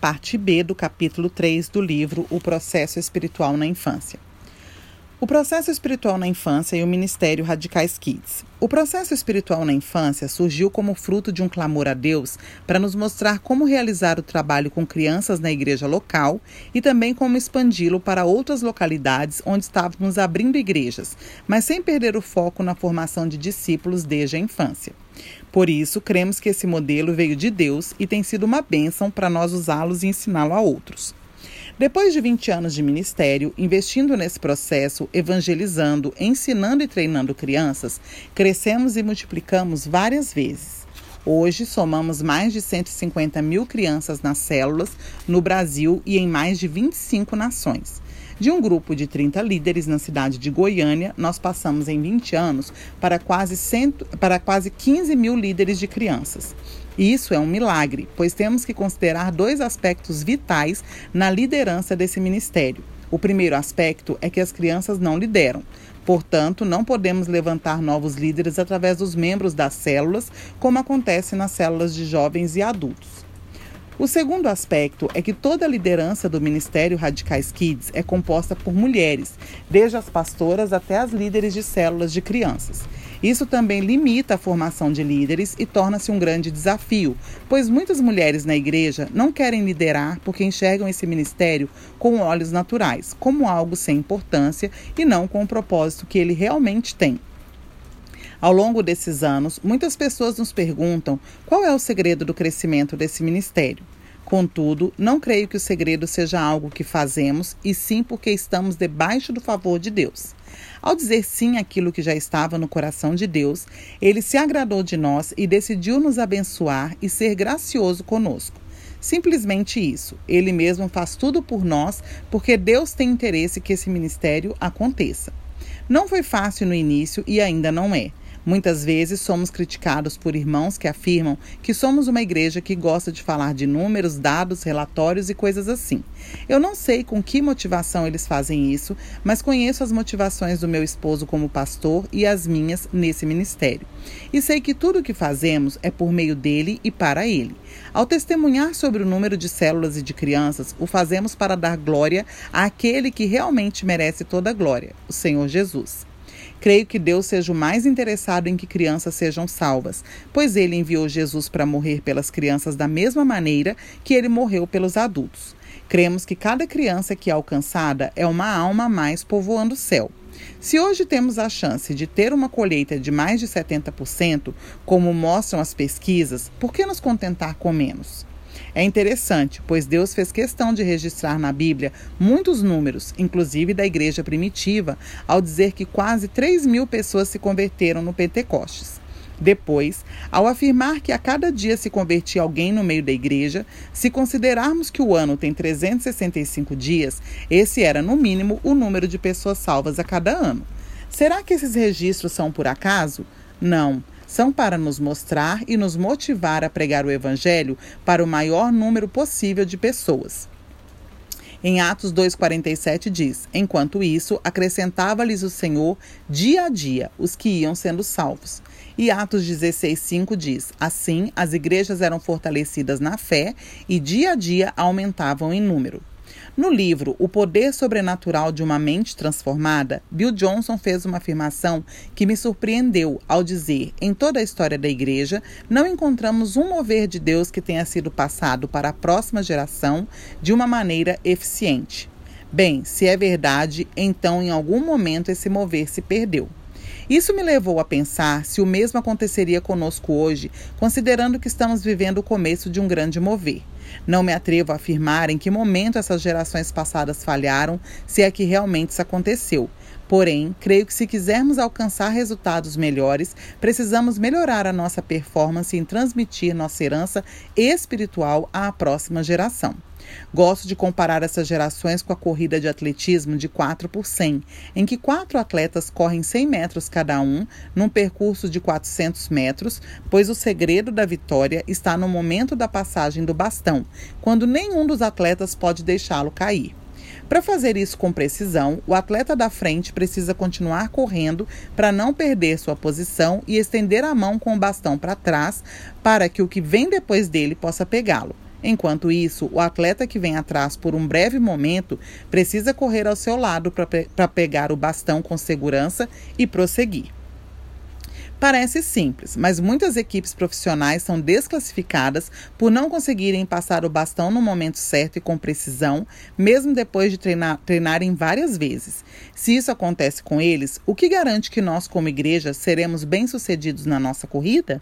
parte B do capítulo 3 do livro O Processo Espiritual na Infância. O processo espiritual na infância e o Ministério Radicais Kids. O processo espiritual na infância surgiu como fruto de um clamor a Deus para nos mostrar como realizar o trabalho com crianças na igreja local e também como expandi-lo para outras localidades onde estávamos abrindo igrejas, mas sem perder o foco na formação de discípulos desde a infância. Por isso, cremos que esse modelo veio de Deus e tem sido uma bênção para nós usá-los e ensiná-lo a outros. Depois de 20 anos de ministério, investindo nesse processo, evangelizando, ensinando e treinando crianças, crescemos e multiplicamos várias vezes. Hoje, somamos mais de 150 mil crianças nas células no Brasil e em mais de 25 nações. De um grupo de 30 líderes na cidade de Goiânia, nós passamos em 20 anos para quase, cento, para quase 15 mil líderes de crianças. Isso é um milagre, pois temos que considerar dois aspectos vitais na liderança desse ministério. O primeiro aspecto é que as crianças não lideram. Portanto, não podemos levantar novos líderes através dos membros das células, como acontece nas células de jovens e adultos. O segundo aspecto é que toda a liderança do Ministério Radicais Kids é composta por mulheres, desde as pastoras até as líderes de células de crianças. Isso também limita a formação de líderes e torna-se um grande desafio, pois muitas mulheres na igreja não querem liderar porque enxergam esse ministério com olhos naturais, como algo sem importância e não com o propósito que ele realmente tem. Ao longo desses anos, muitas pessoas nos perguntam qual é o segredo do crescimento desse ministério. Contudo, não creio que o segredo seja algo que fazemos, e sim porque estamos debaixo do favor de Deus. Ao dizer sim àquilo que já estava no coração de Deus, ele se agradou de nós e decidiu nos abençoar e ser gracioso conosco. Simplesmente isso. Ele mesmo faz tudo por nós porque Deus tem interesse que esse ministério aconteça. Não foi fácil no início e ainda não é. Muitas vezes somos criticados por irmãos que afirmam que somos uma igreja que gosta de falar de números, dados, relatórios e coisas assim. Eu não sei com que motivação eles fazem isso, mas conheço as motivações do meu esposo como pastor e as minhas nesse ministério. E sei que tudo o que fazemos é por meio dele e para ele. Ao testemunhar sobre o número de células e de crianças, o fazemos para dar glória àquele que realmente merece toda a glória, o Senhor Jesus. Creio que Deus seja o mais interessado em que crianças sejam salvas, pois ele enviou Jesus para morrer pelas crianças da mesma maneira que ele morreu pelos adultos. Cremos que cada criança que é alcançada é uma alma a mais povoando o céu. Se hoje temos a chance de ter uma colheita de mais de 70%, como mostram as pesquisas, por que nos contentar com menos? É interessante, pois Deus fez questão de registrar na Bíblia muitos números, inclusive da igreja primitiva, ao dizer que quase 3 mil pessoas se converteram no Pentecostes. Depois, ao afirmar que a cada dia se convertia alguém no meio da igreja, se considerarmos que o ano tem 365 dias, esse era, no mínimo, o número de pessoas salvas a cada ano. Será que esses registros são por acaso? Não são para nos mostrar e nos motivar a pregar o Evangelho para o maior número possível de pessoas. Em Atos 2,47 diz: Enquanto isso, acrescentava-lhes o Senhor dia a dia os que iam sendo salvos. E Atos 16,5 diz: Assim, as igrejas eram fortalecidas na fé e dia a dia aumentavam em número. No livro O Poder Sobrenatural de uma Mente Transformada, Bill Johnson fez uma afirmação que me surpreendeu ao dizer: em toda a história da igreja, não encontramos um mover de Deus que tenha sido passado para a próxima geração de uma maneira eficiente. Bem, se é verdade, então em algum momento esse mover se perdeu. Isso me levou a pensar se o mesmo aconteceria conosco hoje, considerando que estamos vivendo o começo de um grande mover. Não me atrevo a afirmar em que momento essas gerações passadas falharam, se é que realmente isso aconteceu. Porém, creio que se quisermos alcançar resultados melhores, precisamos melhorar a nossa performance em transmitir nossa herança espiritual à próxima geração. Gosto de comparar essas gerações com a corrida de atletismo de 4 por 100, em que quatro atletas correm 100 metros cada um, num percurso de 400 metros, pois o segredo da vitória está no momento da passagem do bastão, quando nenhum dos atletas pode deixá-lo cair. Para fazer isso com precisão, o atleta da frente precisa continuar correndo para não perder sua posição e estender a mão com o bastão para trás para que o que vem depois dele possa pegá-lo. Enquanto isso, o atleta que vem atrás por um breve momento precisa correr ao seu lado para pe pegar o bastão com segurança e prosseguir. Parece simples, mas muitas equipes profissionais são desclassificadas por não conseguirem passar o bastão no momento certo e com precisão, mesmo depois de treinar, treinarem várias vezes. Se isso acontece com eles, o que garante que nós, como igreja, seremos bem-sucedidos na nossa corrida?